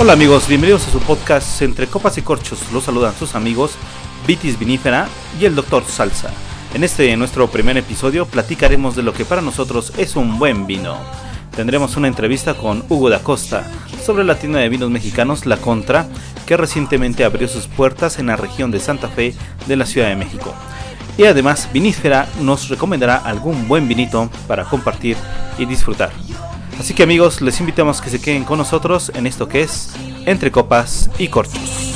Hola amigos, bienvenidos a su podcast Entre Copas y Corchos. Los saludan sus amigos Vitis Vinífera y el Dr. Salsa. En este nuestro primer episodio platicaremos de lo que para nosotros es un buen vino. Tendremos una entrevista con Hugo da Costa sobre la tienda de vinos mexicanos La Contra, que recientemente abrió sus puertas en la región de Santa Fe de la Ciudad de México. Y además, Vinífera nos recomendará algún buen vinito para compartir y disfrutar. Así que amigos, les invitamos que se queden con nosotros en esto que es Entre Copas y Corchos.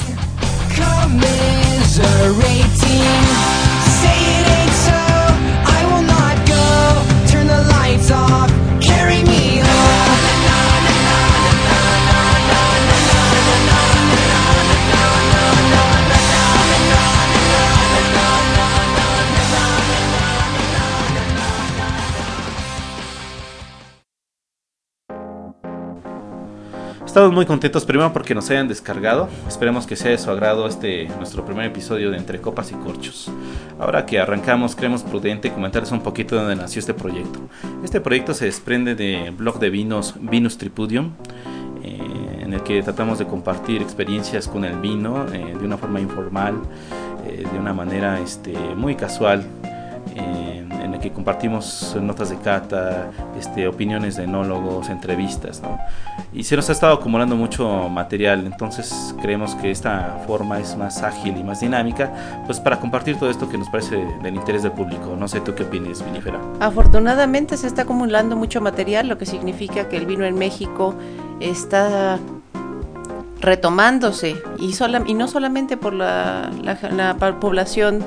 Estamos muy contentos primero porque nos hayan descargado. Esperemos que sea de su agrado este nuestro primer episodio de Entre Copas y Corchos. Ahora que arrancamos, creemos prudente comentarles un poquito de dónde nació este proyecto. Este proyecto se desprende de blog de vinos Vinus Tripudium, eh, en el que tratamos de compartir experiencias con el vino eh, de una forma informal, eh, de una manera este, muy casual que compartimos notas de cata, este, opiniones de enólogos, entrevistas, ¿no? Y se nos ha estado acumulando mucho material, entonces creemos que esta forma es más ágil y más dinámica, pues para compartir todo esto que nos parece del interés del público. No sé tú qué opinas, Vinifera. Afortunadamente se está acumulando mucho material, lo que significa que el vino en México está retomándose y, sola, y no solamente por la, la población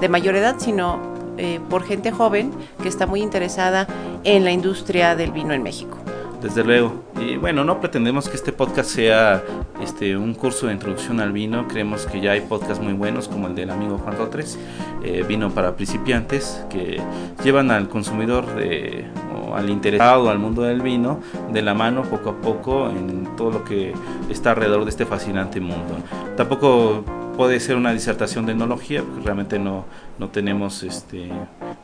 de mayor edad, sino eh, por gente joven que está muy interesada en la industria del vino en México. Desde luego. Y bueno, no pretendemos que este podcast sea este, un curso de introducción al vino. Creemos que ya hay podcasts muy buenos como el del amigo Juan Rotres, eh, Vino para principiantes, que llevan al consumidor o al interesado al mundo del vino de la mano poco a poco en todo lo que está alrededor de este fascinante mundo. Tampoco puede ser una disertación de enología, porque realmente no, no tenemos este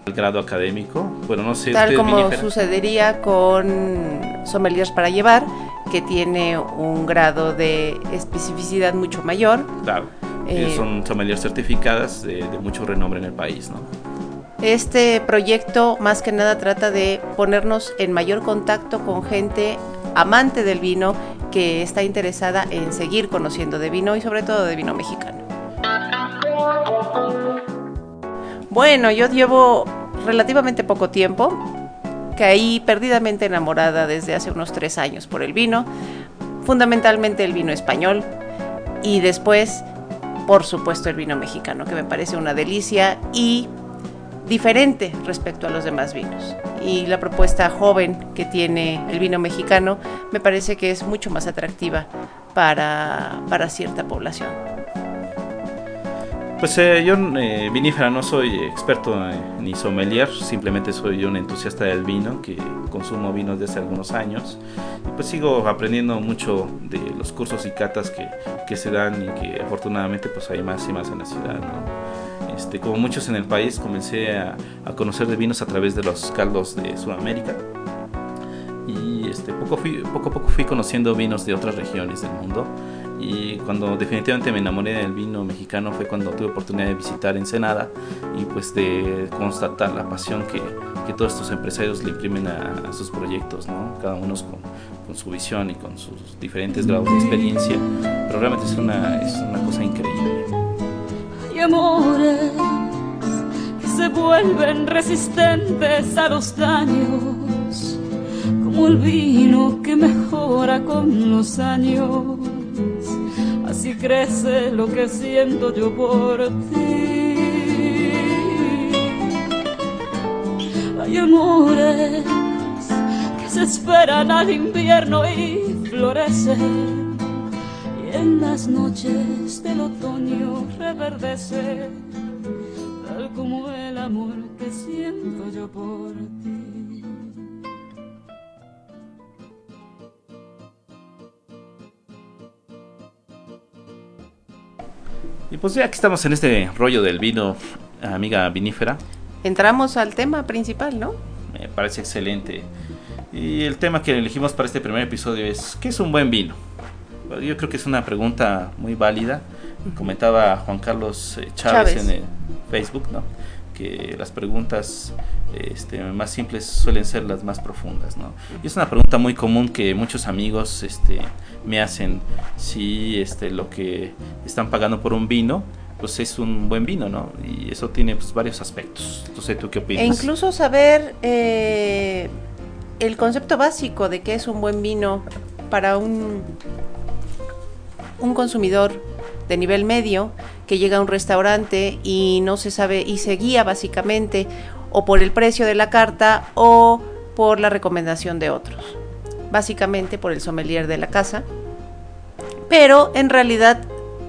el grado académico. Bueno, no sé. Tal como sucedería con Sommeliers para llevar, que tiene un grado de especificidad mucho mayor. Claro. Eh, son sommeliers certificadas de, de mucho renombre en el país, ¿no? Este proyecto más que nada trata de ponernos en mayor contacto con gente amante del vino que está interesada en seguir conociendo de vino y sobre todo de vino mexicano. Bueno, yo llevo relativamente poco tiempo, caí perdidamente enamorada desde hace unos tres años por el vino, fundamentalmente el vino español y después, por supuesto, el vino mexicano, que me parece una delicia y diferente respecto a los demás vinos. Y la propuesta joven que tiene el vino mexicano me parece que es mucho más atractiva para, para cierta población. Pues eh, yo, eh, vinífera, no soy experto ni sommelier, simplemente soy un entusiasta del vino que consumo vinos desde algunos años y pues sigo aprendiendo mucho de los cursos y catas que, que se dan y que afortunadamente pues hay más y más en la ciudad. ¿no? Este, como muchos en el país comencé a, a, conocer de vinos a través de los caldos de Sudamérica y este, poco, fui, poco a poco fui conociendo vinos de otras regiones del mundo y cuando definitivamente me enamoré del vino mexicano fue cuando tuve oportunidad de visitar Ensenada y pues de constatar la pasión que, que todos estos empresarios le imprimen a, sus proyectos, ¿no? cada uno con, con, su visión y con sus diferentes grados de experiencia, pero realmente es una, es una cosa increíble. Hay amores que se vuelven resistentes a los daños, como el vino que mejora con los años así crece lo que siento yo por ti. Hay amores que se esperan al invierno y florecen, y en las noches del otoño reverdece, tal como el amor que siento yo por ti. Y pues ya que estamos en este rollo del vino, amiga vinífera. Entramos al tema principal, ¿no? Me parece excelente. Y el tema que elegimos para este primer episodio es ¿qué es un buen vino? Yo creo que es una pregunta muy válida. Comentaba Juan Carlos eh, Chávez, Chávez. en el Facebook, ¿no? Que las preguntas este, más simples suelen ser las más profundas, ¿no? Y es una pregunta muy común que muchos amigos este, me hacen si este, lo que están pagando por un vino pues es un buen vino, ¿no? Y eso tiene pues, varios aspectos. Entonces, ¿tú qué opinas? E incluso saber eh, el concepto básico de qué es un buen vino para un, un consumidor de nivel medio que llega a un restaurante y no se sabe y se guía básicamente o por el precio de la carta o por la recomendación de otros. Básicamente por el sommelier de la casa. Pero en realidad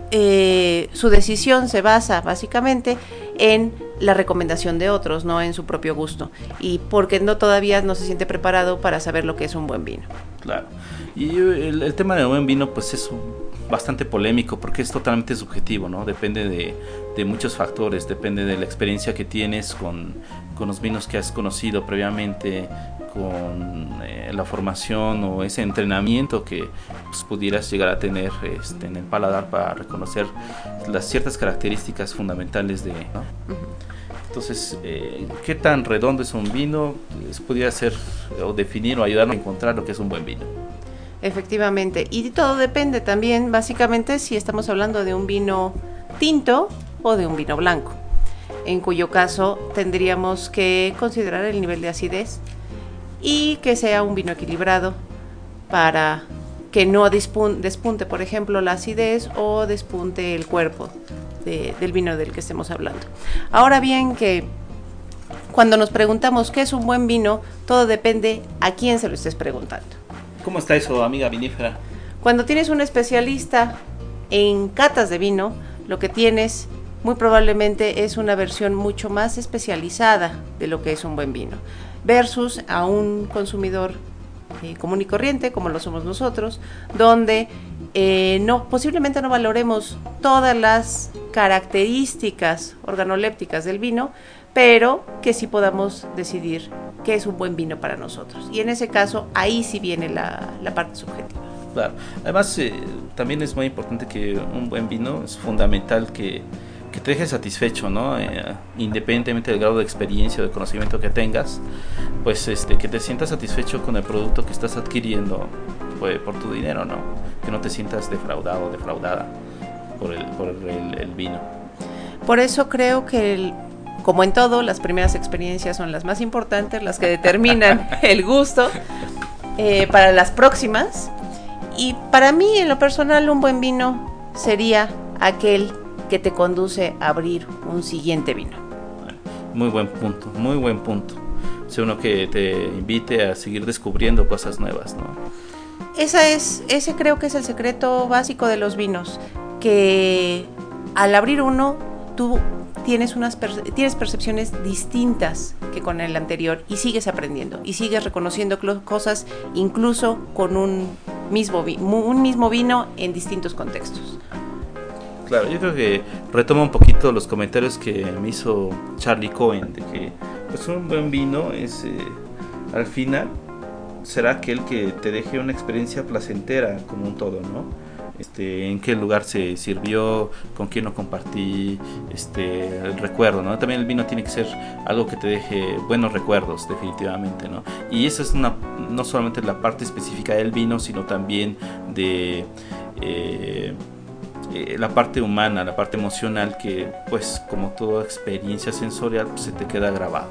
eh, su decisión se basa básicamente en la recomendación de otros, no en su propio gusto. Y porque no todavía no se siente preparado para saber lo que es un buen vino. Claro. Y el, tema del buen vino, pues es bastante polémico porque es totalmente subjetivo, ¿no? Depende de, de muchos factores, depende de la experiencia que tienes con, con los vinos que has conocido previamente, con eh, la formación o ese entrenamiento que pues, pudieras llegar a tener este, en el paladar para reconocer las ciertas características fundamentales de... ¿no? Entonces, eh, ¿qué tan redondo es un vino? Pudiera ser o definir o ayudarnos a encontrar lo que es un buen vino. Efectivamente. Y todo depende también, básicamente, si estamos hablando de un vino tinto o de un vino blanco. En cuyo caso tendríamos que considerar el nivel de acidez y que sea un vino equilibrado para que no despunte, por ejemplo, la acidez o despunte el cuerpo de- del vino del que estemos hablando. Ahora bien, que cuando nos preguntamos qué es un buen vino, todo depende a quién se lo estés preguntando. ¿Cómo está eso, amiga vinífera? Cuando tienes un especialista en catas de vino, lo que tienes muy probablemente es una versión mucho más especializada de lo que es un buen vino, versus a un consumidor eh, común y corriente, como lo somos nosotros, donde eh, no, posiblemente no valoremos todas las características organolépticas del vino, pero que sí podamos decidir qué es un buen vino para nosotros. Y en ese caso, ahí sí viene la, parte subjetiva. Claro. Además, eh, también es muy importante que un buen vino es fundamental que, que te deje satisfecho, ¿no? Eh, independientemente del grado de experiencia o de conocimiento que tengas, pues este, que te sientas satisfecho con el producto que estás adquiriendo pues, por tu dinero, ¿no? Que no te sientas defraudado o defraudada por el, por el, el vino. Por eso creo que, el- como en todo, las primeras experiencias son las más importantes, las que determinan el gusto eh, para las próximas. Y para mí, en lo personal, un buen vino sería aquel que te conduce a abrir un siguiente vino. Muy buen punto, muy buen punto. Es uno que te invite a seguir descubriendo cosas nuevas, ¿no? Esa es, ese creo que es el secreto básico de los vinos, que al abrir uno tú tienes unas perce- tienes percepciones distintas que con el anterior y sigues aprendiendo y sigues reconociendo cosas incluso con un mismo un mismo vino en distintos contextos. Claro, yo creo que retoma un poquito los comentarios que me hizo Charlie Cohen, de que pues un buen vino es eh, al final será aquel que te deje una experiencia placentera como un todo, ¿no? Este, en qué lugar se sirvió, con quién lo compartí, este, el recuerdo, ¿no? También el vino tiene que ser algo que te deje buenos recuerdos, definitivamente, ¿no? Y esa es una, no solamente la parte específica del vino, sino también de eh, eh, la parte humana, la parte emocional que pues como toda experiencia sensorial pues, se te queda grabado.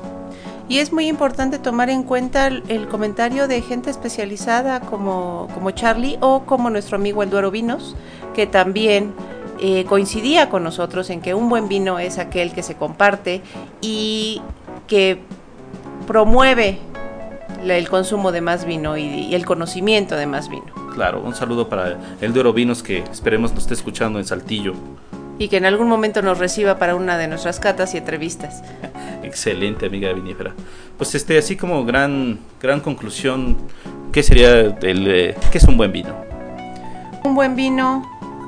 Y es muy importante tomar en cuenta el, comentario de gente especializada como, como Charlie o como nuestro amigo El Duero Vinos, que también eh, coincidía con nosotros en que un buen vino es aquel que se comparte y que promueve el consumo de más vino y el conocimiento de más vino. Claro, un saludo para el Duero Vinos que esperemos nos esté escuchando en Saltillo. Y que en algún momento nos reciba para una de nuestras catas y entrevistas. Excelente amiga vinífera. Pues este, así como gran, gran conclusión, ¿qué sería el, eh, qué es un buen vino? Un buen vino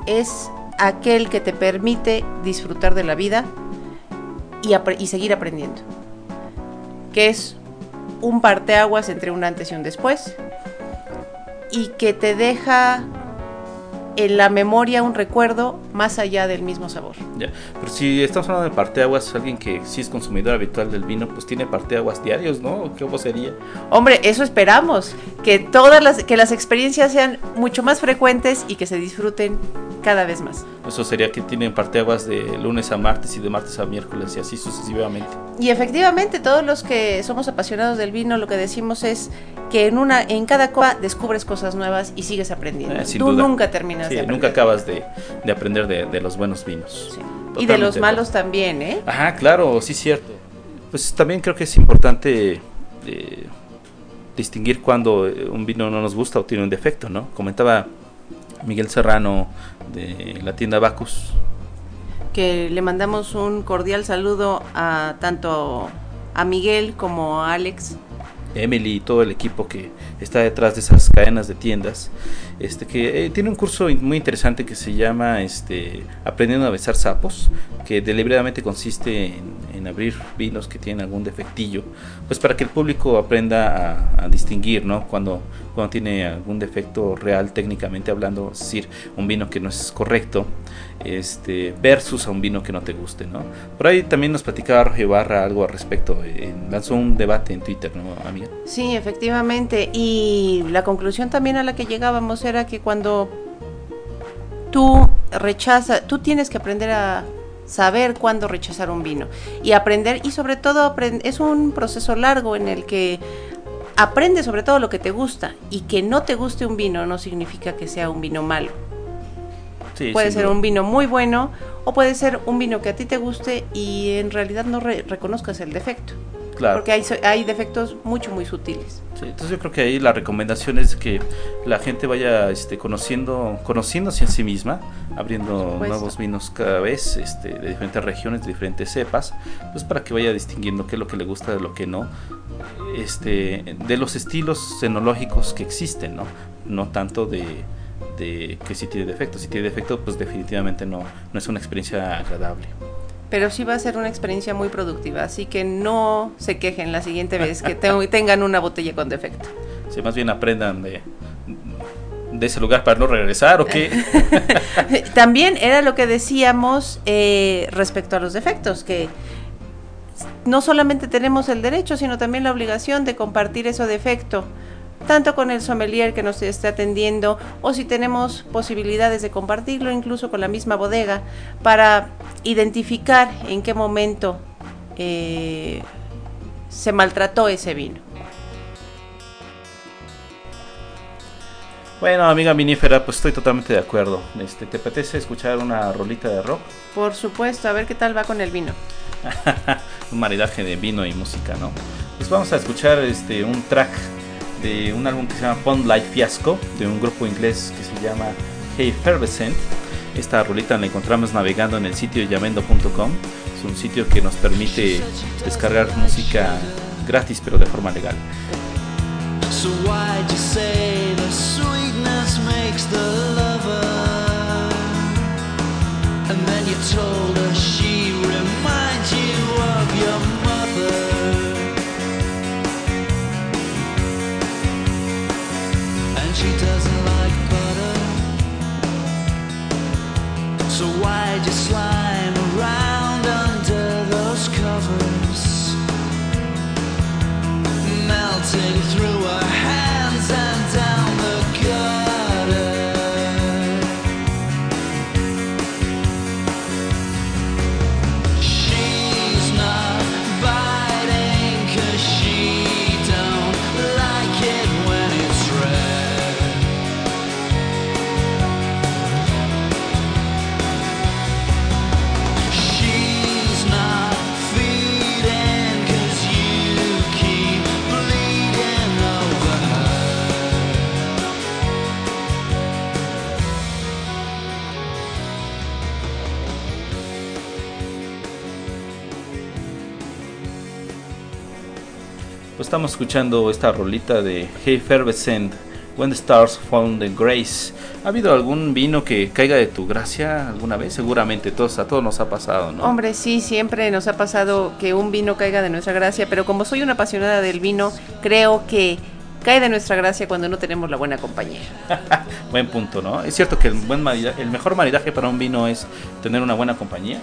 es aquel que te permite disfrutar de la vida y, y seguir aprendiendo. Que es un parteaguas entre un antes y un después. Y que te deja en la memoria un recuerdo más allá del mismo sabor. Ya, pero si estamos hablando de parteaguas, alguien que sí es consumidor habitual del vino, pues tiene parteaguas diarios, ¿no? ¿Cómo sería? Hombre, eso esperamos, que todas las que las experiencias sean mucho más frecuentes y que se disfruten cada vez más. Eso sería que tienen parteaguas de lunes a martes y de martes a miércoles y así sucesivamente. Y efectivamente, todos los que somos apasionados del vino, lo que decimos es que en una en cada copa descubres cosas nuevas y sigues aprendiendo. Eh, Tú duda. nunca terminas Sí, de aprender. nunca acabas de, de aprender de, de los buenos vinos. Sí. Y de los malos también, ¿eh? Ajá, claro, sí, cierto. Pues también creo que es importante eh, distinguir cuando eh, un vino no nos gusta o tiene un defecto, ¿no? Comentaba Miguel Serrano de la tienda Bacus. que le mandamos un cordial saludo a tanto a Miguel como a Alex. Emily y todo el equipo que está detrás de esas cadenas de tiendas, este que eh, tiene un curso in- muy interesante que se llama este Aprendiendo a besar sapos, que deliberadamente consiste en, en abrir vinos que tienen algún defectillo, pues para que el público aprenda a, a distinguir, ¿no? Cuando, cuando tiene algún defecto real técnicamente hablando, es decir, un vino que no es correcto, este versus a un vino que no te guste, ¿no? Por ahí también nos platicaba Roger Barra algo al respecto, lanzó un debate en Twitter, ¿no, amiga? Sí, efectivamente. Y la conclusión también a la que llegábamos era que cuando tú rechazas, tú tienes que aprender a saber cuándo rechazar un vino y aprender y sobre todo aprend- es un proceso largo en el que aprendes sobre todo lo que te gusta y que no te guste un vino no significa que sea un vino malo. Sí, puede ser duda. un vino muy bueno o puede ser un vino que a ti te guste y en realidad no re- reconozcas el defecto. Claro. Porque hay, hay defectos mucho, muy sutiles. Sí, entonces yo creo que ahí la recomendación es que la gente vaya este, conociendo, conociéndose a sí misma, abriendo nuevos vinos cada vez, este, de diferentes regiones, de diferentes cepas, pues para que vaya distinguiendo qué es lo que le gusta de lo que no, este, de los estilos cenológicos que existen, ¿no? No tanto de, de que si tiene defecto, si tiene defecto, pues definitivamente no, no es una experiencia agradable. Pero sí va a ser una experiencia muy productiva, así que no se quejen la siguiente vez que te- tengan una botella con defecto. Si más bien aprendan de, de ese lugar para no regresar o qué. También era lo que decíamos eh, respecto a los defectos, que no solamente tenemos el derecho, sino también la obligación de compartir ese defecto, tanto con el sommelier que nos esté atendiendo, o si tenemos posibilidades de compartirlo incluso con la misma bodega, para identificar en qué momento eh, se maltrató ese vino. Bueno, amiga minífera, pues estoy totalmente de acuerdo. Este, ¿Te apetece escuchar una rolita de rock? Por supuesto, a ver qué tal va con el vino. un maridaje de vino y música, ¿no? Pues vamos a escuchar este, un track de un álbum que se llama Pond Light Fiasco, de un grupo inglés que se llama Hey Fervescent. Esta rolita la encontramos navegando en el sitio yamendo.com. Es un sitio que nos permite descargar música gratis, pero de forma legal. So you say the sweetness makes the lover? And then you told her she reminds you of your mother. She doesn't like butter. So why'd you slime estamos escuchando esta rolita de Hey Fervescent, When the Stars Found the Grace. ¿Ha habido algún vino que caiga de tu gracia alguna vez? Seguramente, todos, a todos nos ha pasado, ¿no? Hombre, sí, siempre nos ha pasado que un vino caiga de nuestra gracia, pero como soy una apasionada del vino, creo que cae de nuestra gracia cuando no tenemos la buena compañía. Buen punto, ¿no? Es cierto que el, buen el mejor maridaje para un vino es tener una buena compañía.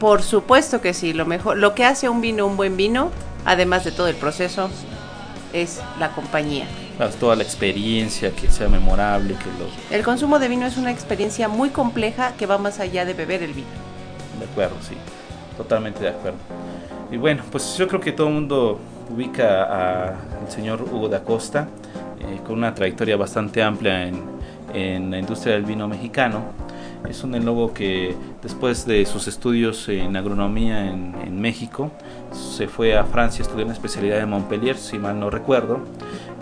Por supuesto que sí, lo mejor, lo que hace un vino un buen vino, además de todo el proceso, es la compañía. Toda la experiencia, que sea memorable, que lo... El consumo de vino es una experiencia muy compleja que va más allá de beber el vino. De acuerdo, sí. Totalmente de acuerdo. Y bueno, pues yo creo que todo el mundo ubica al señor Hugo da Costa eh, con una trayectoria bastante amplia en, en la industria del vino mexicano. Es un enólogo que después de sus estudios en agronomía en, México se fue a Francia, estudió una especialidad en Montpellier, si mal no recuerdo,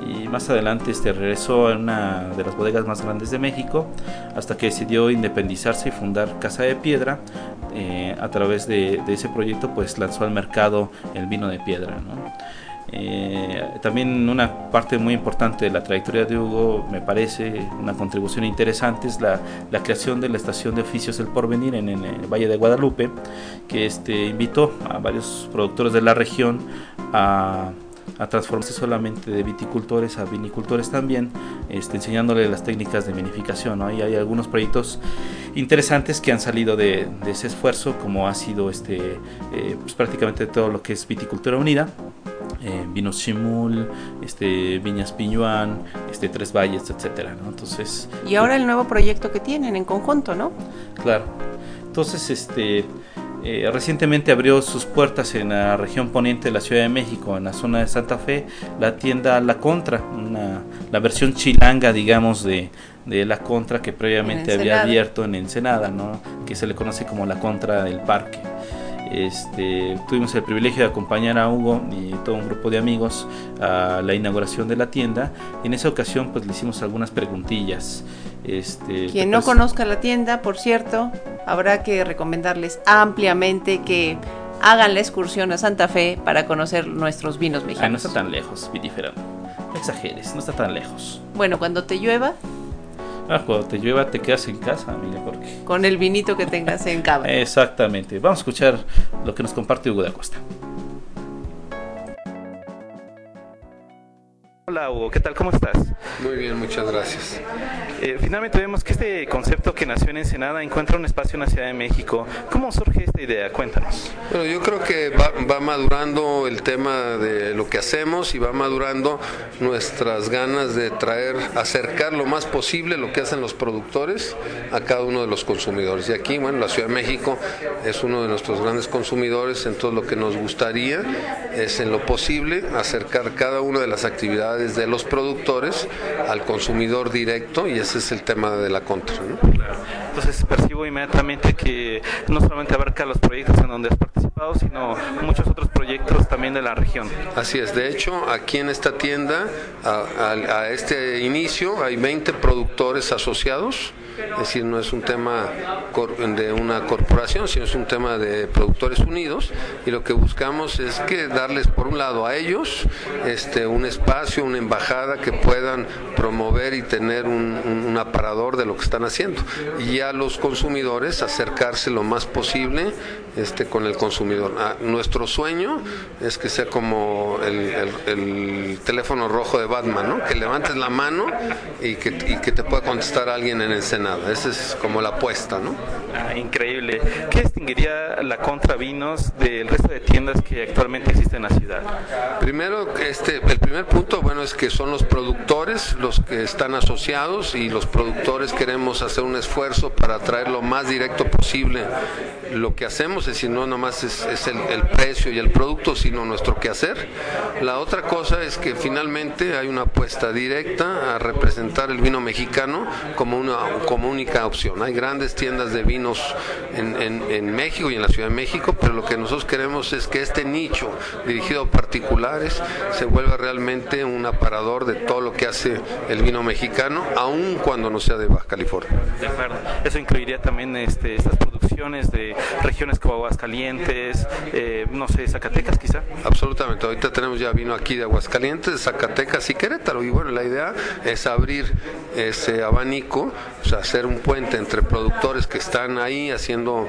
y más adelante este, regresó a una de las bodegas más grandes de México hasta que decidió independizarse y fundar Casa de Piedra. Eh, a través de, de, ese proyecto pues lanzó al mercado el vino de piedra. ¿no? Eh, también una parte muy importante de la trayectoria de Hugo, me parece una contribución interesante, es la, la creación de la estación de oficios El Porvenir en, en, el Valle de Guadalupe, que este, invitó a varios productores de la región a, a transformarse solamente de viticultores a vinicultores también, este, enseñándole las técnicas de vinificación. ¿no? Y hay algunos proyectos interesantes que han salido de, de ese esfuerzo, como ha sido este, eh, pues prácticamente todo lo que es viticultura unida. Eh, vinos Chimul, este, Viñas Piñuán, este, Tres Valles, etcétera, ¿no? Entonces. Y ahora el nuevo proyecto que tienen en conjunto, ¿no? Claro. Entonces, este. Eh, recientemente abrió sus puertas en la región poniente de la Ciudad de México, en la zona de Santa Fe, la tienda La Contra, una, la versión chilanga, digamos, de, de La Contra que previamente había abierto en Ensenada, ¿no? que se le conoce como La Contra del Parque. Este, tuvimos el privilegio de acompañar a Hugo y todo un grupo de amigos a la inauguración de la tienda y en esa ocasión pues le hicimos algunas preguntillas. Este, Quien no conozca la tienda, por cierto, habrá que recomendarles ampliamente que hagan la excursión a Santa Fe para conocer nuestros vinos mexicanos. Ah, no está tan lejos, vitífera. No exageres, no está tan lejos. Bueno, cuando te llueva, Ah, cuando te llueva te quedas en casa, amiga, porque... Con el vinito que tengas en cama. Exactamente. Vamos a escuchar lo que nos comparte Hugo de Acosta. Hola Hugo, ¿qué tal? ¿Cómo estás? Muy bien, muchas gracias. Eh, finalmente vemos que este concepto que nació en Ensenada encuentra un espacio en la Ciudad de México. ¿Cómo surge esta idea? Cuéntanos. Bueno, yo creo que va, va, madurando el tema de lo que hacemos y va madurando nuestras ganas de traer, acercar lo más posible lo que hacen los productores a cada uno de los consumidores. Y aquí, bueno, la Ciudad de México es uno de nuestros grandes consumidores, entonces lo que nos gustaría es en lo posible acercar cada una de las actividades de los productores al consumidor directo y ese es el tema de la contra. ¿no? Entonces percibo inmediatamente que no solamente abarca los proyectos en donde has participado, sino muchos otros proyectos también de la región. Así es, de hecho aquí en esta tienda a, a, a este inicio hay 20 productores asociados es decir, no es un tema de una corporación, sino es un tema de productores unidos y lo que buscamos es que darles por un lado a ellos este, un espacio, una embajada que puedan promover y tener un, un, un aparador de lo que están haciendo y a los consumidores acercarse lo más posible este, con el consumidor. Ah, nuestro sueño es que sea como el, el, el, teléfono rojo de Batman, ¿no? que levantes la mano y que, y que te pueda contestar alguien en el Senado. Esa es como la apuesta, ¿no? Ah, increíble. ¿Qué distinguiría la Contra Vinos del resto de tiendas que actualmente existen en la ciudad? Primero, este, el primer punto, bueno, es que son los productores los que están asociados y los productores queremos hacer un esfuerzo para traer lo más directo posible lo que hacemos, es decir, no nomás es, es el, el, precio y el producto, sino nuestro quehacer. La otra cosa es que finalmente hay una apuesta directa a representar el vino mexicano como una como única opción. Hay grandes tiendas de vinos en, en, en México y en la Ciudad de México, pero lo que nosotros queremos es que este nicho dirigido a particulares se vuelva realmente un aparador de todo lo que hace el vino mexicano, aun cuando no sea de Baja California. De acuerdo. Eso incluiría también este, estas de regiones como Aguascalientes, eh, no sé, Zacatecas quizá. Absolutamente, ahorita tenemos ya vino aquí de Aguascalientes, Zacatecas y Querétaro y bueno, la idea es abrir ese abanico, o sea, hacer un puente entre productores que están ahí haciendo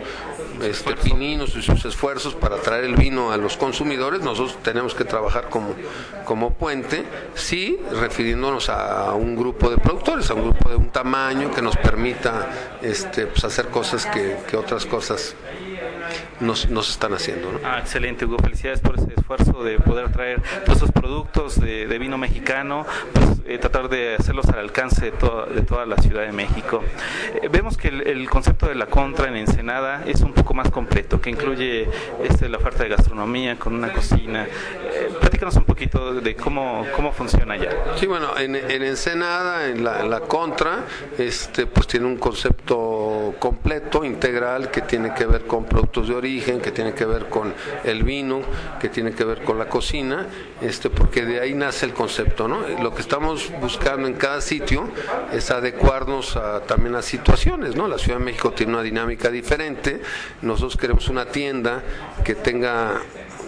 este, pininos y sus esfuerzos para traer el vino a los consumidores, nosotros tenemos que trabajar como, como puente, sí, refiriéndonos a un grupo de productores, a un grupo de un tamaño que nos permita este, pues, hacer cosas que, que otras cosas nos, nos están haciendo. ¿no? Ah, excelente, Hugo. Felicidades por ese esfuerzo de poder traer todos esos productos de, de vino mexicano, pues, eh, tratar de hacerlos al alcance de, toda de toda la Ciudad de México. Eh, vemos que el, el, concepto de la contra en Ensenada es un poco más completo, que incluye este, la oferta de gastronomía con una cocina. Eh, platícanos un poquito de cómo, cómo funciona allá. Sí, bueno, en, en Ensenada, en la, en la contra, este, pues tiene un concepto completo, integral, que tiene que ver con productos de origen, que tiene que ver con el vino, que tiene que ver con la cocina, este, porque de ahí nace el concepto, ¿no? Lo que estamos buscando en cada sitio es adecuarnos a, también a situaciones, ¿no? La Ciudad de México tiene una dinámica diferente, nosotros queremos una tienda que tenga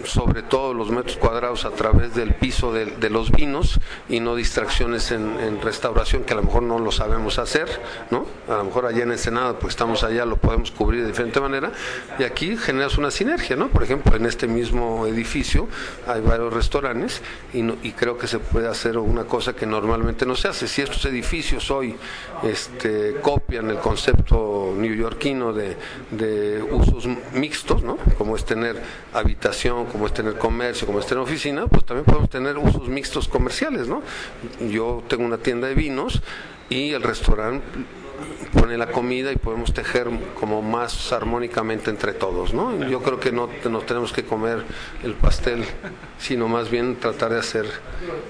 sobre todo los metros cuadrados a través del piso de, los vinos y no distracciones en, en, restauración que a lo mejor no lo sabemos hacer, ¿no? A lo mejor allá en Ensenada, pues estamos allá, lo podemos cubrir de diferente manera y aquí generas una sinergia, ¿no? Por ejemplo, en este mismo edificio hay varios restaurantes y, no, y creo que se puede hacer una cosa que normalmente no se hace. Si estos edificios hoy este, copian el concepto neoyorquino de, de usos mixtos, ¿no? Como es tener habitación, como es tener comercio, como es tener oficina, pues también podemos tener usos mixtos comerciales, ¿no? Yo tengo una tienda de vinos y el restaurante pone la comida y podemos tejer como más armónicamente entre todos, ¿no? Yo creo que no nos tenemos que comer el pastel, sino más bien tratar de hacer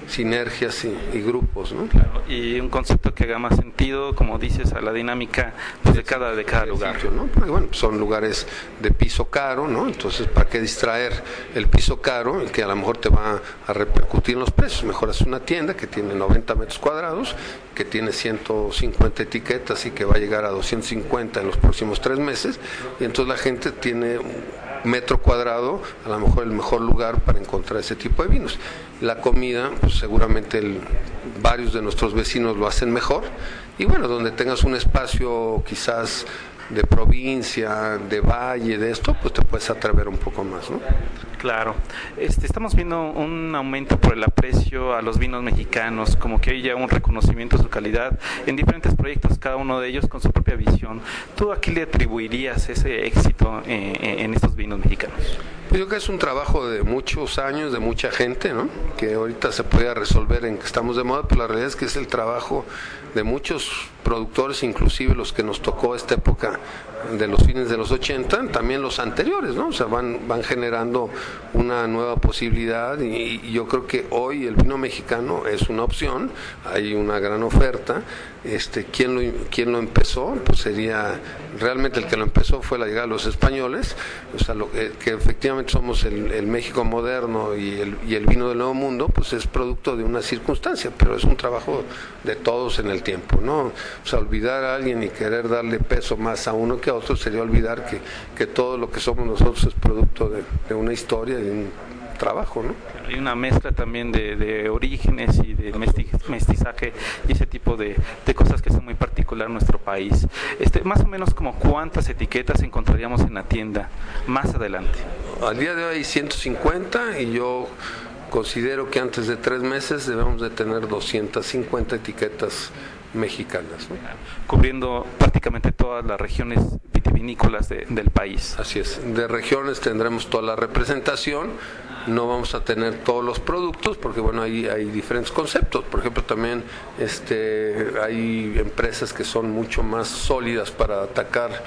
sinergias y, y grupos, ¿no? Claro, y un concepto que haga más sentido, como dices, a la dinámica pues, de cada de cada lugar. Sitio, ¿no? Porque bueno, son lugares de piso caro, ¿no? Entonces, ¿para qué distraer el piso caro, el que a lo mejor te va a repercutir en los precios? Mejor hacer una tienda que tiene 90 metros cuadrados, que tiene 150 etiquetas y que va a llegar a 250 en los próximos tres meses y entonces la gente tiene un metro cuadrado a lo mejor el mejor lugar para encontrar ese tipo de vinos. La comida pues seguramente varios de nuestros vecinos lo hacen mejor y bueno donde tengas un espacio quizás de provincia, de valle, de esto, pues te puedes atrever un poco más, ¿no? Claro. Este, estamos viendo un aumento por el aprecio a los vinos mexicanos, como que hay ya un reconocimiento de su calidad en diferentes proyectos, cada uno de ellos con su propia visión. ¿Tú a qué le atribuirías ese éxito en, en estos vinos mexicanos? Pues yo creo que es un trabajo de muchos años, de mucha gente, ¿no? Que ahorita se puede resolver en que estamos de moda, pero la realidad es que es el trabajo de muchos productores, inclusive los que nos tocó esta época de los fines de los 80, también los anteriores, ¿no? O sea, van, van generando una nueva posibilidad y, y yo creo que hoy el vino mexicano es una opción, hay una gran oferta. Este, ¿quién, lo, ¿Quién lo empezó? Pues sería, realmente el que lo empezó fue la llegada de los españoles, o sea, lo, que, que efectivamente somos el, el México moderno y el, y el vino del Nuevo Mundo, pues es producto de una circunstancia, pero es un trabajo de todos en el tiempo, ¿no? O sea, olvidar a alguien y querer darle peso más a uno que a otro sería olvidar que, que todo lo que somos nosotros es producto de, de una historia, de un trabajo, ¿no? Hay una mezcla también de, de orígenes y de mestizaje y ese tipo de, de, cosas que son muy particular en nuestro país. Este, más o menos como cuántas etiquetas encontraríamos en la tienda más adelante. Al día de hoy hay 150 y yo considero que antes de tres meses debemos de tener 250 etiquetas mexicanas. ¿no? Cubriendo prácticamente todas las regiones vitivinícolas de, del país. Así es, de regiones tendremos toda la representación, no vamos a tener todos los productos porque bueno, hay, hay diferentes conceptos. Por ejemplo, también este, hay empresas que son mucho más sólidas para atacar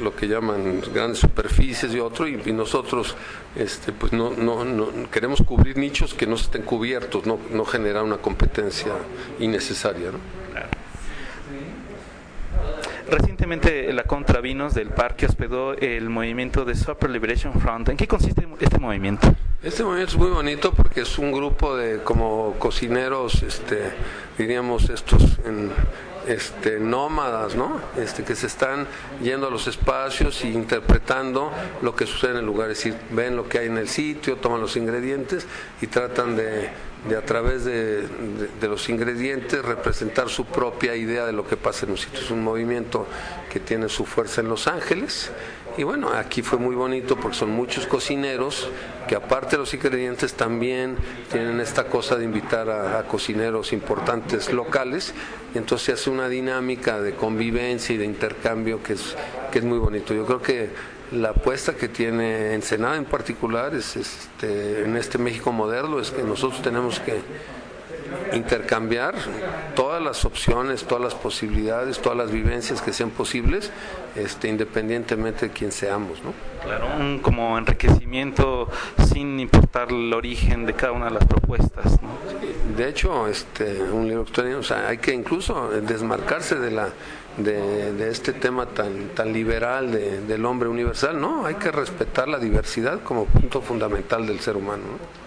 lo que llaman grandes superficies y otro y, nosotros este pues no, no, no, queremos cubrir nichos que no estén cubiertos no, no generar una competencia innecesaria ¿no? Recientemente la Contravinos del Parque hospedó el movimiento de Super Liberation Front. ¿En qué consiste este movimiento? Este movimiento es muy bonito porque es un grupo de como cocineros, este, diríamos estos en, este, nómadas, ¿no? Este, que se están yendo a los espacios e interpretando lo que sucede en el lugar, es decir, ven lo que hay en el sitio, toman los ingredientes y tratan de, de a través de, de- los ingredientes representar su propia idea de lo que pasa en un sitio. Es un movimiento que tiene su fuerza en Los Ángeles. Y bueno, aquí fue muy bonito porque son muchos cocineros que aparte de los ingredientes también tienen esta cosa de invitar a, a cocineros importantes locales y entonces se hace una dinámica de convivencia y de intercambio que es, que es muy bonito. Yo creo que la apuesta que tiene Ensenada en particular es este, en este México moderno es que nosotros tenemos que intercambiar todas las opciones, todas las posibilidades, todas las vivencias que sean posibles, este, independientemente de quién seamos, ¿no? Claro, un como enriquecimiento sin importar el origen de cada una de las propuestas. ¿no? De hecho, este, un libro o sea, hay que incluso desmarcarse de la de, de este tema tan tan liberal de- del hombre universal, no, hay que respetar la diversidad como punto fundamental del ser humano. ¿no?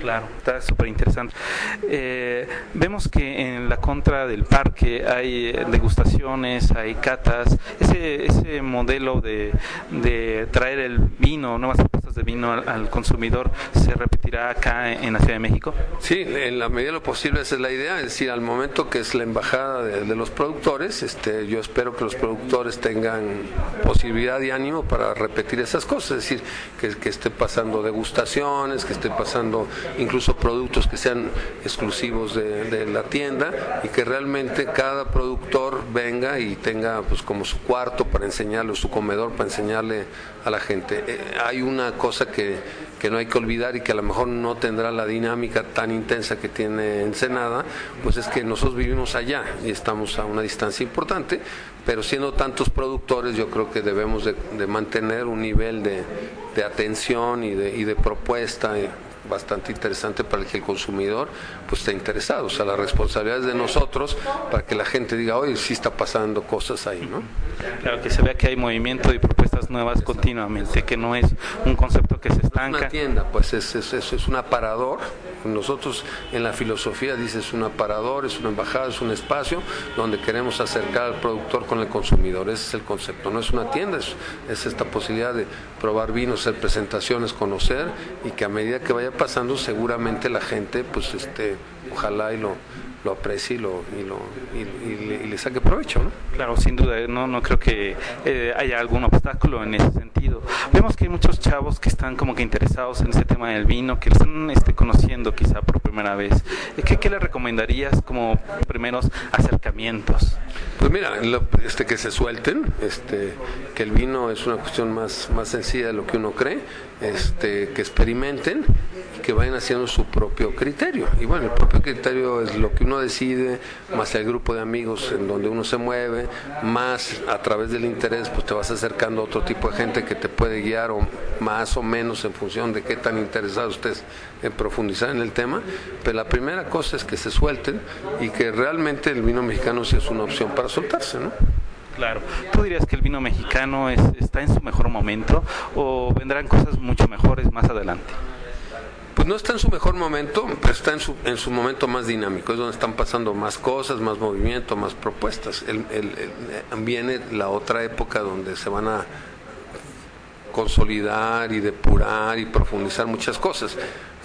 Claro, está súper interesante. Eh, vemos que en la contra del parque hay eh, degustaciones, hay catas. Ese, ese modelo de, de traer el vino, nuevas propuestas de vino al, consumidor, ¿se repetirá acá en, la Ciudad de México? Sí, en la medida de lo posible esa es la idea, es decir, al momento que es la embajada de, de los productores, este, yo espero que los productores tengan posibilidad y ánimo para repetir esas cosas, es decir, que, que esté pasando degustaciones, que esté pasando incluso productos que sean exclusivos de, la tienda y que realmente cada productor venga y tenga pues como su cuarto para enseñarle, o su comedor para enseñarle a la gente. Eh, hay una cosa que, que no hay que olvidar y que a lo mejor no tendrá la dinámica tan intensa que tiene Ensenada, pues es que nosotros vivimos allá y estamos a una distancia importante, pero siendo tantos productores yo creo que debemos de, de mantener un nivel de, de atención y de, y de propuesta. eh, bastante interesante para que el consumidor pues esté interesado, o sea, la responsabilidad es de nosotros para que la gente diga, oye, sí está pasando cosas ahí, ¿no? Claro, que se vea que hay movimiento y propuestas nuevas continuamente, que no es un concepto que se una estanca. tienda, pues es, es, es, es un aparador. Nosotros en la filosofía dice es un aparador, es una embajada, es un espacio donde queremos acercar al productor con el consumidor. Ese es el concepto. No es una tienda, es, es esta posibilidad de probar vinos, hacer presentaciones, conocer y que a medida que vaya pasando seguramente la gente, pues este, ojalá y lo, lo aprecie y, lo, y, lo, y, le, saque provecho, ¿no? Claro, sin duda, no, no creo que eh, haya algún obstáculo en ese sentido. Vemos que hay muchos chavos que están como que interesados en ese tema del vino, que están este, conociendo quizá por primera vez. Eh, ¿Qué, qué le recomendarías como primeros acercamientos? Pues mira, lo- este, que se suelten, este, que el vino es una cuestión más, más sencilla de lo que uno cree, este, que experimenten y que vayan haciendo su propio criterio. Y bueno, el propio criterio es lo que uno decide, más el grupo de amigos en donde uno se mueve, más a través del interés, pues te vas acercando a otro tipo de gente que te puede guiar o más o menos en función de qué tan interesados estés en profundizar en el tema. Pero la primera cosa es que se suelten y que realmente el vino mexicano sí es una opción para soltarse, ¿no? Claro. ¿Tú dirías que el vino mexicano es- está en su mejor momento o vendrán cosas mucho mejores más adelante? Pues no está en su mejor momento, pero está en su, en su momento más dinámico, es donde están pasando más cosas, más movimiento, más propuestas. El- el- el- viene la otra época donde se van a consolidar y depurar y profundizar muchas cosas.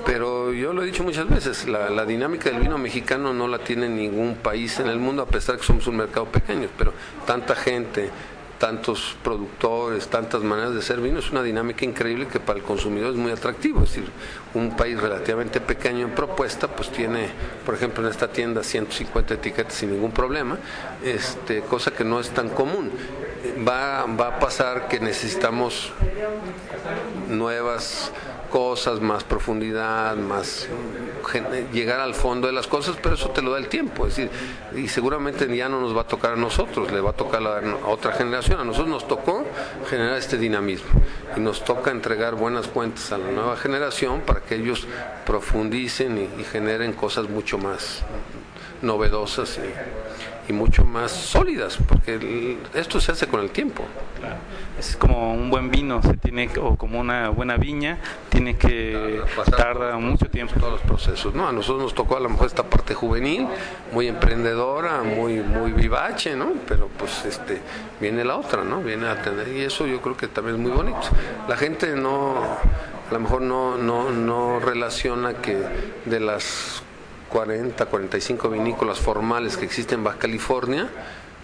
Pero yo lo he dicho muchas veces, la, dinámica del vino mexicano no la tiene ningún país en el mundo, a pesar que somos un mercado pequeño, pero tanta gente, tantos productores, tantas maneras de hacer vino, es una dinámica increíble que para el consumidor es muy atractivo. Es decir, un país relativamente pequeño en propuesta, pues tiene, por ejemplo, en esta tienda 150 etiquetas sin ningún problema, este, cosa que no es tan común. Va, va a pasar que necesitamos nuevas cosas, más profundidad, más llegar al fondo de las cosas, pero eso te lo da el tiempo, decir, y seguramente ya no nos va a tocar a nosotros, le va a tocar a otra generación, a nosotros nos tocó generar este dinamismo y nos toca entregar buenas cuentas a la nueva generación para que ellos profundicen y, y generen cosas mucho más novedosas y, y mucho más sólidas, porque el- esto se hace con el tiempo. Claro. Es como un buen vino, se tiene o como una buena viña, tiene que tarda mucho tiempo. todos los procesos. No, a nosotros nos tocó a lo mejor esta parte juvenil, muy emprendedora, muy muy vivace, ¿no? Pero pues este viene la otra, ¿no? Viene a tener y eso yo creo que también es muy bonito. La gente no a lo mejor no no no relaciona que de las 40, 45 vinícolas formales que existen en Baja California,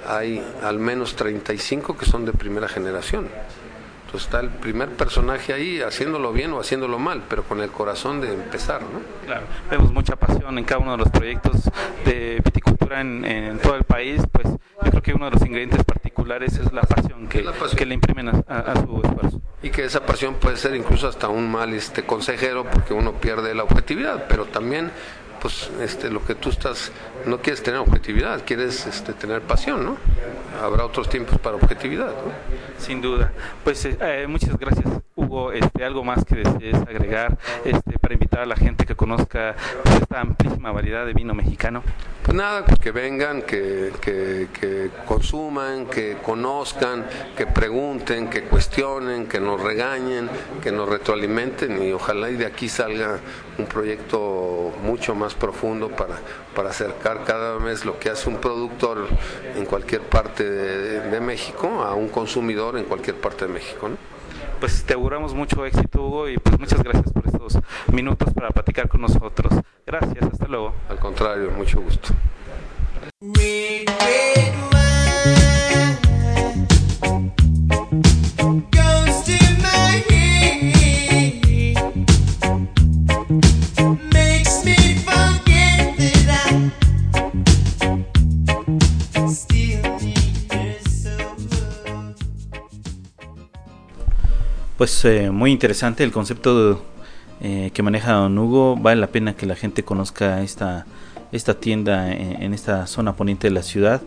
hay al menos 35 que son de primera generación. Entonces está el primer personaje ahí haciéndolo bien o haciéndolo mal, pero con el corazón de empezar, ¿no? Claro, vemos mucha pasión en cada uno de los proyectos de viticultura en, en todo el país, pues yo creo que uno de los ingredientes particulares es la pasión que, la pasión. que le imprimen a, a- a su esfuerzo. Y que esa pasión puede ser incluso hasta un mal este consejero porque uno pierde la objetividad, pero también pues este lo que tú estás no quieres tener objetividad, quieres este tener pasión, ¿no? Habrá otros tiempos para objetividad, ¿no? Sin duda. Pues eh, eh, muchas gracias, Hugo. Este, algo más que desees agregar este, para invitar a la gente que conozca esta amplísima variedad de vino mexicano. Pues nada, pues que vengan, que, que, que consuman, que conozcan, que pregunten, que cuestionen, que nos regañen, que nos retroalimenten y ojalá y de aquí salga un proyecto mucho más profundo para, para acercar cada vez lo que hace un productor en cualquier parte de, de México a un consumidor en cualquier parte de México. ¿no? Pues te auguramos mucho éxito, Hugo, y pues muchas gracias por estos minutos para platicar con nosotros. Gracias, hasta luego. Al contrario, mucho gusto. Pues eh, muy interesante el concepto eh, que maneja Don Hugo. Vale la pena que la gente conozca esta, esta tienda en, esta zona poniente de la ciudad,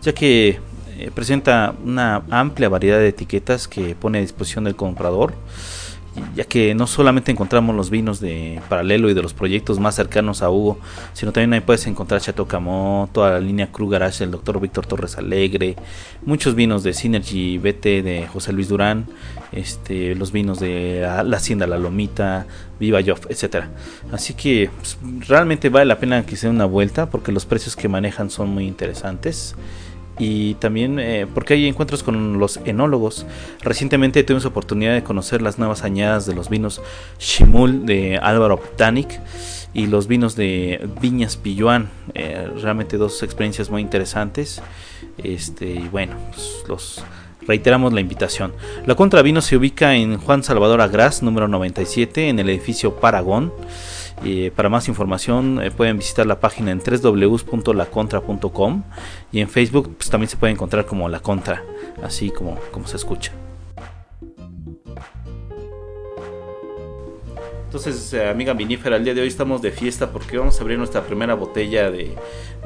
ya que eh, presenta una amplia variedad de etiquetas que pone a disposición del comprador. Ya que no solamente encontramos los vinos de Paralelo y de los proyectos más cercanos a Hugo, sino también ahí puedes encontrar Chateau Camot, toda la línea Cru Garage del Dr. Víctor Torres Alegre, muchos vinos de Synergy BT de José Luis Durán, este, los vinos de la, Hacienda La Lomita, Viva Joff, etcétera. Así que pues, realmente vale la pena que se den una vuelta porque los precios que manejan son muy interesantes. Y también eh, porque hay encuentros con los enólogos. Recientemente tuvimos oportunidad de conocer las nuevas añadas de los vinos Shimul de Álvaro Ptanic y los vinos de Viñas Pilluán. Eh, realmente dos experiencias muy interesantes. Este, y bueno, pues, los reiteramos la invitación. La Contra Vino se ubica en Juan Salvador Agras, número 97, en el edificio Paragón. Eh, para más información eh, pueden visitar la página en www.lacontra.com y en Facebook pues, también se puede encontrar como La Contra, así como, como se escucha. Entonces, eh, amiga vinífera, el día de hoy estamos de fiesta porque vamos a abrir nuestra primera botella de,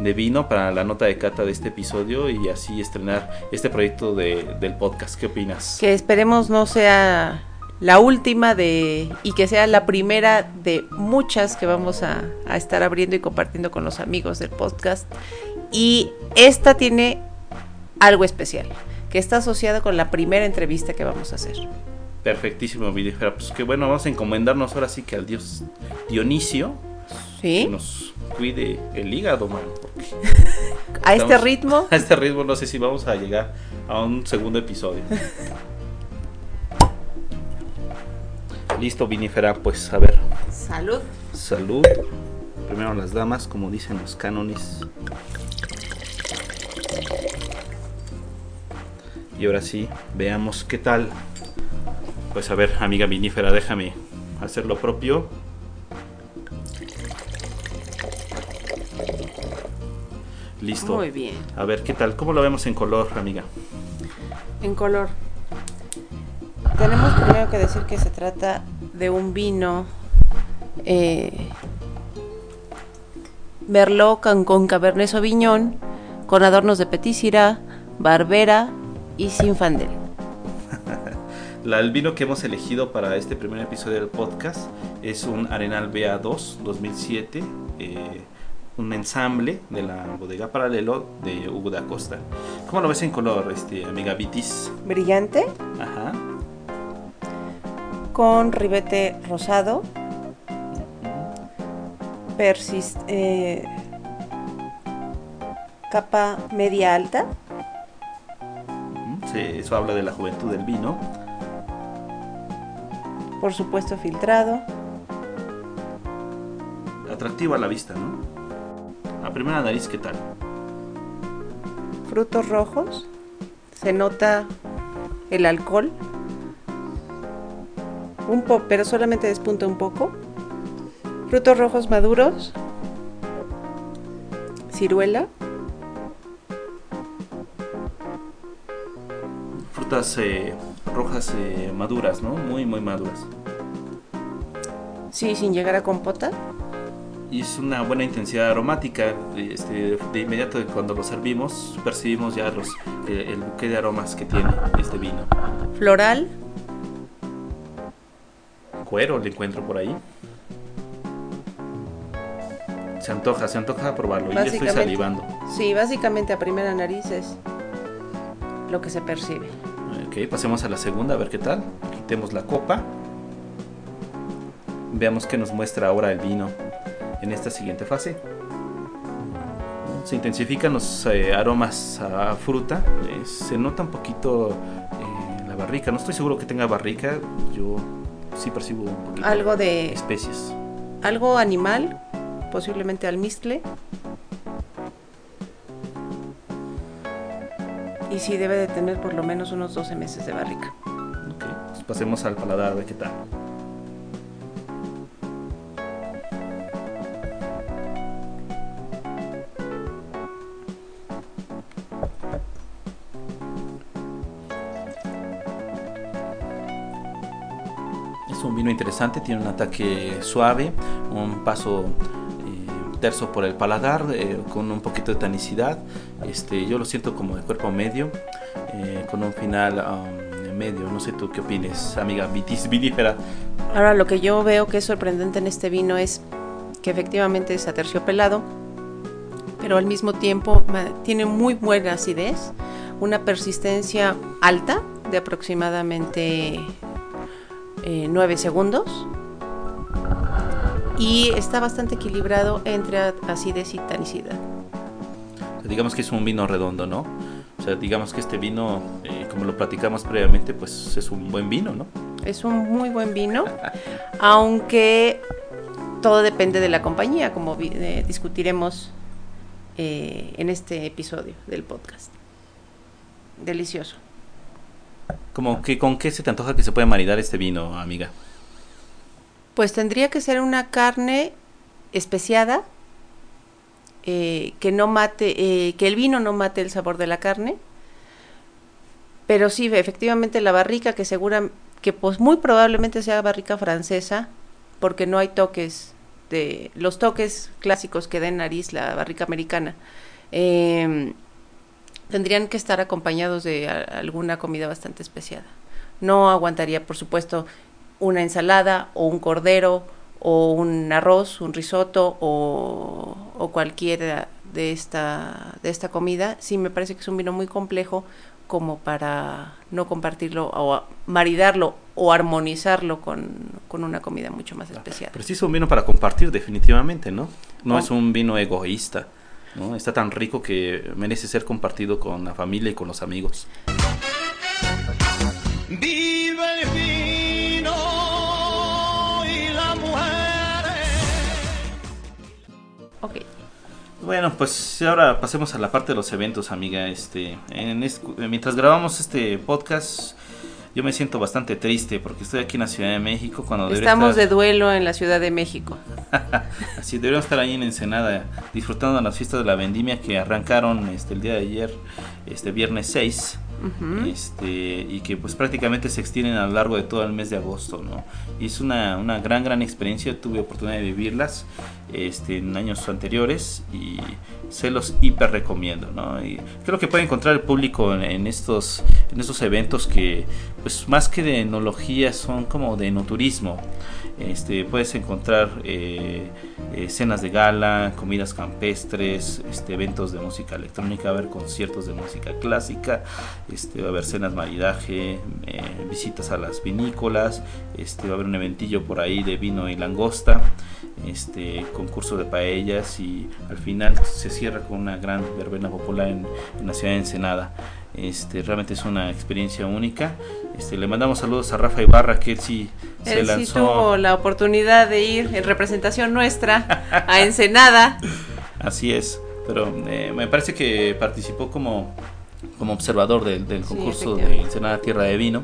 de vino para la nota de cata de este episodio y así estrenar este proyecto de- del podcast. ¿Qué opinas? Que esperemos no sea la última de y que sea la primera de muchas que vamos a, a estar abriendo y compartiendo con los amigos del podcast. Y esta tiene algo especial, que está asociada con la primera entrevista que vamos a hacer. Perfectísimo, vinífera. Pues que bueno, vamos a encomendarnos ahora sí que al dios Dionisio que ¿Sí? nos cuide el hígado, man. A este ritmo, A este ritmo no sé si vamos a llegar a un segundo episodio. Listo, vinífera, pues a ver, salud. salud. Primero las damas, como dicen los cánones. Y ahora sí, veamos qué tal. Pues a ver, amiga vinífera, déjame hacer lo propio. Listo. Muy bien. A ver, ¿qué tal? ¿Cómo lo vemos en color, amiga? En color. Primero que decir que se trata de un vino eh, Merlot con, con Cabernet Sauvignon, con adornos de Petit Syrah, Barbera y Sinfandel. La, el vino que hemos elegido para este primer episodio del podcast es un Arenal BA2 2007. eh, un ensamble de la bodega paralelo de Hugo da Costa. ¿Cómo lo ves en color, este, amiga Vitis? Brillante, Ajá. Con ribete rosado, persist, eh, capa media alta, sí, eso habla de la juventud del vino. por supuesto filtrado, Atractivo a la vista, ¿no? A primera nariz, ¿qué tal? frutos rojos, se nota el alcohol, un po pero solamente despunta un poco, frutos rojos maduros, ciruela, Frutas eh, rojas eh, maduras, ¿no? Muy, muy maduras. sí, sin llegar a compota, Y es una buena intensidad aromática. Este, de inmediato cuando lo servimos, percibimos ya los, eh, el buque de aromas que tiene este vino. floral, Cuero le encuentro por ahí. Se antoja, se antoja probarlo. Y ya estoy salivando. sí, básicamente a primera nariz es lo que se percibe. Ok, pasemos a la segunda, a ver qué tal. Quitemos la copa. Veamos qué nos muestra ahora el vino en esta siguiente fase. Se intensifican los eh, aromas a fruta. eh, se nota un poquito eh, la barrica. No estoy seguro que tenga barrica. Yo sí percibo un poquito Algo de especies. algo animal, posiblemente almizcle. Y sí debe de tener por lo menos unos 12 meses de barrica. Ok, pues pasemos al paladar a un vino interesante, tiene un ataque suave, un paso eh, terso por el paladar, eh, con un poquito de tanicidad. Este, yo lo siento como de cuerpo medio, eh, con un final um, medio. No sé tú qué opines, amiga vitis vinífera. Ahora lo que yo veo que es sorprendente en este vino es que efectivamente es aterciopelado, pero al mismo tiempo tiene muy buena acidez, una persistencia alta de aproximadamente 9 segundos y está bastante equilibrado entre acidez y tanicidad. O sea, digamos que es un vino redondo, ¿no? O sea, digamos que este vino, eh, como lo platicamos previamente, pues es un buen vino, ¿no? Es un muy buen vino, aunque todo depende de la compañía, como eh, discutiremos eh, en este episodio del podcast. Delicioso. Como que con qué se te antoja que se puede maridar este vino, amiga. Pues tendría que ser una carne especiada, eh, que no mate, eh, que el vino no mate el sabor de la carne. Pero sí, efectivamente la barrica que segura, que pues muy probablemente sea barrica francesa, porque no hay toques de los toques clásicos que da en nariz la barrica americana. eh, tendrían que estar acompañados de alguna comida bastante especiada. No aguantaría, por supuesto, una ensalada o un cordero o un arroz, un risotto o, o cualquiera de esta, de esta comida. Sí, me parece que es un vino muy complejo como para no compartirlo o maridarlo o armonizarlo con, con una comida mucho más especial. Pero sí es un vino para compartir, definitivamente, ¿no? No Oh. es un vino egoísta, ¿no? Está tan rico que merece ser compartido con la familia y con los amigos. Vive el vino y las mujeres. Ok. Bueno, pues ahora pasemos a la parte de los eventos, amiga. Este, en es- mientras grabamos este podcast, yo me siento bastante triste porque estoy aquí en la Ciudad de México cuando Estamos de estar- duelo en la Ciudad de México. Así deberíamos estar ahí en Ensenada disfrutando de las fiestas de la vendimia que arrancaron este el día de ayer, este viernes 6. Ujú. este, y que pues prácticamente se extienden a lo largo de todo el mes de agosto, ¿no? Y es una, una gran, gran experiencia, tuve oportunidad de vivirlas este, en años anteriores y se los hiper recomiendo, ¿no? Creo que puede encontrar el público en, estos, en estos eventos que pues más que de enología son como de enoturismo Este, puedes encontrar eh, eh, cenas de gala, comidas campestres, este, eventos de música electrónica, haber conciertos de música clásica, este, va a haber cenas maridaje, eh, visitas a las vinícolas, este, va a haber un eventillo por ahí de vino y langosta, este, concurso de paellas y al final se cierra con una gran verbena popular en, en la ciudad de Ensenada. Este, realmente es una experiencia única. Este, le mandamos saludos a Rafa Ibarra, que él sí se Él sí lanzó. tuvo la oportunidad de ir en representación nuestra a Ensenada. Así es, pero eh, me parece que participó como, como observador del, del Sí, concurso de. Ensenada Tierra de Vino.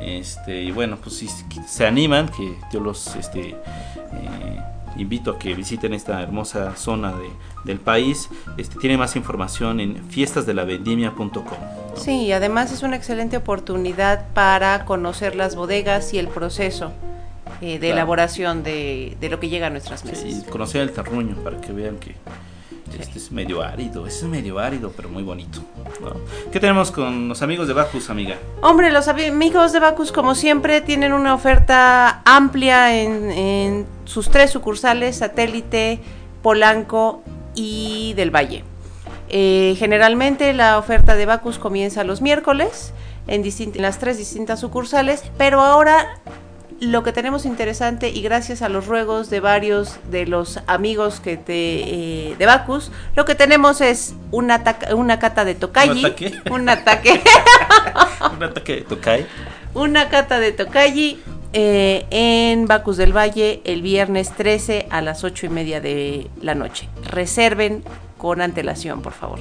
Este, y bueno, pues si se animan, que yo los este, eh, invito a que visiten esta hermosa zona de, del país. Este, tiene más información en fiestasdelavendimia.com. ¿no? Sí, y además es una excelente oportunidad para conocer las bodegas y el proceso eh, de Claro. elaboración de, de lo que llega a nuestras mesas. Sí, y conocer el terruño para que vean que este es medio árido, es medio árido, pero muy bonito. ¿no? ¿Qué tenemos con los amigos de Bacchus, amiga? Hombre, los amigos de Bacus, como siempre, tienen una oferta amplia en, en sus tres sucursales, Satélite, Polanco y del Valle. Eh, generalmente la oferta de Bacus comienza los miércoles en, en las tres distintas sucursales, pero ahora lo que tenemos interesante y gracias a los ruegos de varios de los amigos que te, eh, de Bacus, lo que tenemos es una, taca- una cata de tocayi, ataque? un ataque Un ataque de Tokai. una cata de Tocayi eh, en Bacus del Valle el viernes 13 a las 8 y media de la noche. Reserven con antelación, por favor.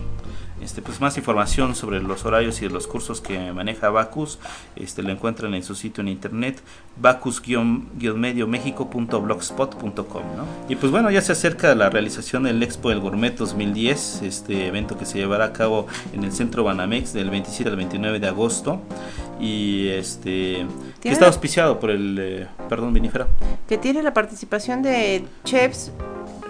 Este, pues más información sobre los horarios y los cursos que maneja Bacus, este, lo encuentran en su sitio en internet, bacus-mediomexico.blogspot.com, ¿no? Y pues bueno, ya se acerca la realización del Expo del Gourmet 2010, este evento que se llevará a cabo en el Centro Banamex del 27 al 29 de agosto y este que ¿Tiene está auspiciado por el, eh, perdón, Vinifera. Que tiene la participación de chefs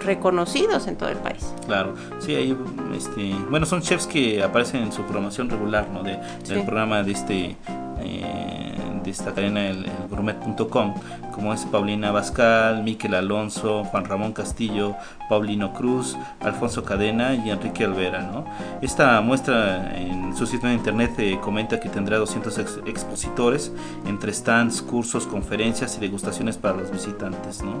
reconocidos en todo el país. Claro, sí, ahí, este, bueno, son chefs que aparecen en su promoción regular, ¿no? De, del programa de este, eh, de esta cadena, el, el gourmet.com, como es Paulina Bascal, Miquel Alonso, Juan Ramón Castillo, Paulino Cruz, Alfonso Cadena y Enrique Alvera, ¿no? Esta muestra en su sitio de internet eh, comenta que tendrá 200 ex- expositores entre stands, cursos, conferencias y degustaciones para los visitantes, ¿no?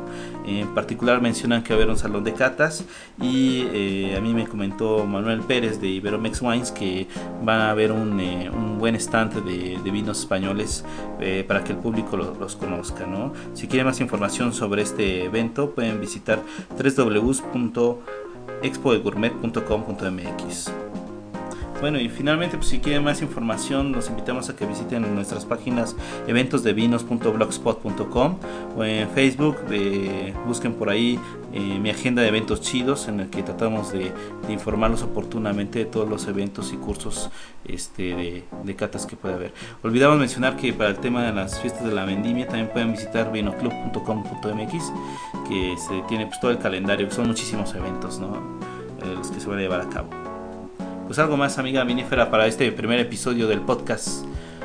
En particular mencionan que va a haber un salón de catas y eh, a mí me comentó Manuel Pérez de Iberomex Wines que va a haber un, eh, un buen stand de, de vinos españoles eh, para que el público lo- los conozca, ¿no? Si quieren más información sobre este evento pueden visitar www.expodelgourmet.com.mx bueno, y finalmente, pues si quieren más información, los invitamos a que visiten nuestras páginas eventosdevinos.blogspot.com o en Facebook, eh, busquen por ahí eh, mi agenda de eventos chidos en el que tratamos de, informarlos oportunamente de todos los eventos y cursos este, de, de catas que puede haber. Olvidamos mencionar que para el tema de las fiestas de la vendimia también pueden visitar vinoclub.com.mx que tiene pues, todo el calendario, son muchísimos eventos, ¿no? Eh, los que se van a llevar a cabo. Pues algo más, amiga Minífera, para este primer episodio del podcast.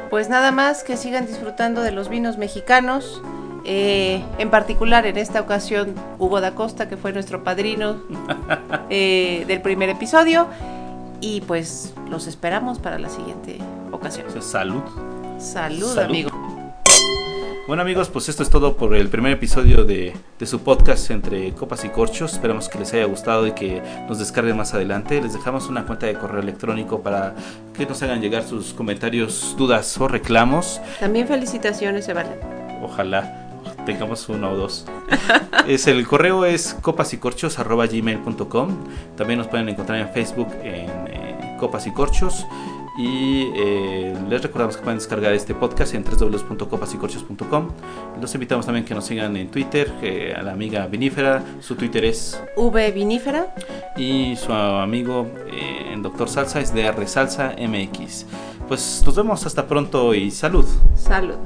Pues nada más que sigan disfrutando de los vinos mexicanos. Eh, en particular, en esta ocasión, Hugo da Costa, que fue nuestro padrino eh, del primer episodio. Y pues los esperamos para la siguiente ocasión. Salud. Salud, Salud. amigo. Bueno amigos, pues esto es todo por el primer episodio de, de su podcast entre copas y corchos. Esperamos que les haya gustado y que nos descarguen más adelante. Les dejamos una cuenta de correo electrónico para que nos hagan llegar sus comentarios, dudas o reclamos. También felicitaciones, se. Ojalá tengamos uno o dos. es el correo es copasycorchos@gmail.com. También nos pueden encontrar en Facebook en eh, Copas y Corchos. Y eh, les recordamos que pueden descargar este podcast en www.copasycorchos.com. Los invitamos también que nos sigan en Twitter, eh, a la amiga Vinífera, su Twitter es V vinífera. y su amigo eh, el Doctor Salsa es DR Salsa MX. Pues nos vemos hasta pronto y salud. Salud.